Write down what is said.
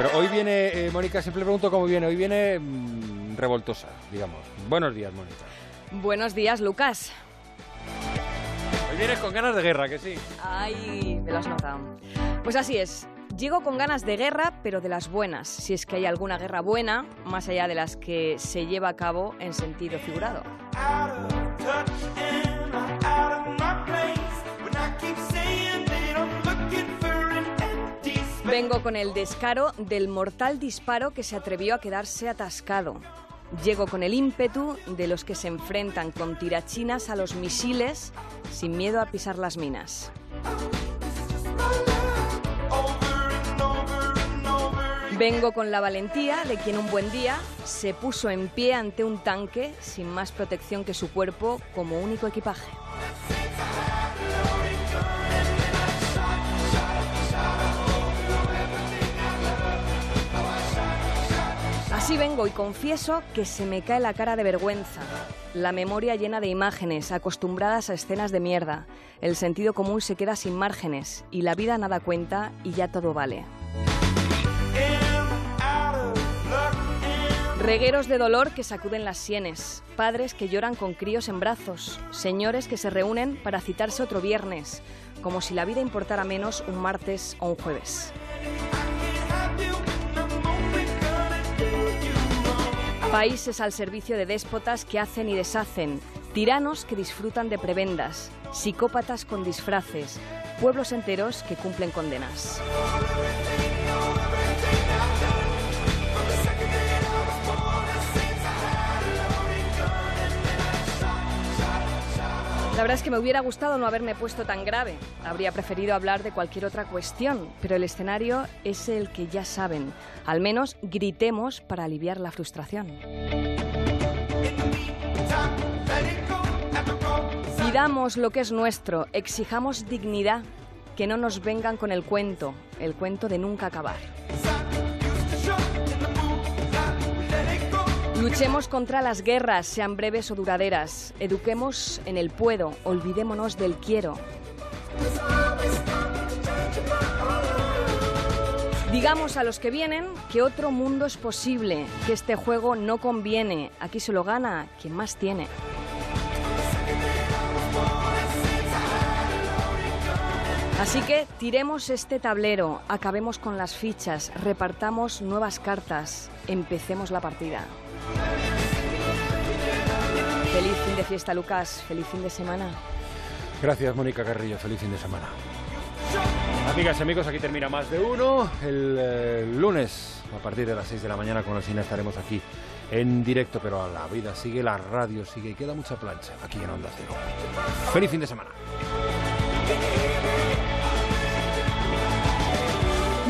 Pero hoy viene, eh, Mónica, siempre pregunto cómo viene. Hoy viene mm, revoltosa, digamos. Buenos días, Mónica. Buenos días, Lucas. Hoy vienes con ganas de guerra, que sí. Ay, me lo has notado. Pues así es. Llego con ganas de guerra, pero de las buenas, si es que hay alguna guerra buena, más allá de las que se lleva a cabo en sentido figurado. Vengo con el descaro del mortal disparo que se atrevió a quedarse atascado. Llego con el ímpetu de los que se enfrentan con tirachinas a los misiles sin miedo a pisar las minas. Vengo con la valentía de quien un buen día se puso en pie ante un tanque sin más protección que su cuerpo como único equipaje. Así vengo y confieso que se me cae la cara de vergüenza, la memoria llena de imágenes, acostumbradas a escenas de mierda, el sentido común se queda sin márgenes y la vida nada cuenta y ya todo vale. Regueros de dolor que sacuden las sienes, padres que lloran con críos en brazos, señores que se reúnen para citarse otro viernes, como si la vida importara menos un martes o un jueves. Países al servicio de déspotas que hacen y deshacen, tiranos que disfrutan de prebendas, psicópatas con disfraces, pueblos enteros que cumplen condenas. La verdad es que me hubiera gustado no haberme puesto tan grave. Habría preferido hablar de cualquier otra cuestión, pero el escenario es el que ya saben. Al menos gritemos para aliviar la frustración. Pidamos lo que es nuestro, exijamos dignidad, que no nos vengan con el cuento, el cuento de nunca acabar. Luchemos contra las guerras, sean breves o duraderas. Eduquemos en el puedo, olvidémonos del quiero. Digamos a los que vienen que otro mundo es posible, que este juego no conviene. Aquí se lo gana quien más tiene. Así que tiremos este tablero, acabemos con las fichas, repartamos nuevas cartas, empecemos la partida. Feliz fin de fiesta, Lucas. Feliz fin de semana. Gracias, Mónica Carrillo. Feliz fin de semana. Amigas y amigos, aquí termina más de uno. El, eh, lunes, a partir de las 6 de la mañana, con el cine estaremos aquí en directo, pero la vida sigue, la radio sigue y queda mucha plancha aquí en Onda Cero. Feliz fin de semana.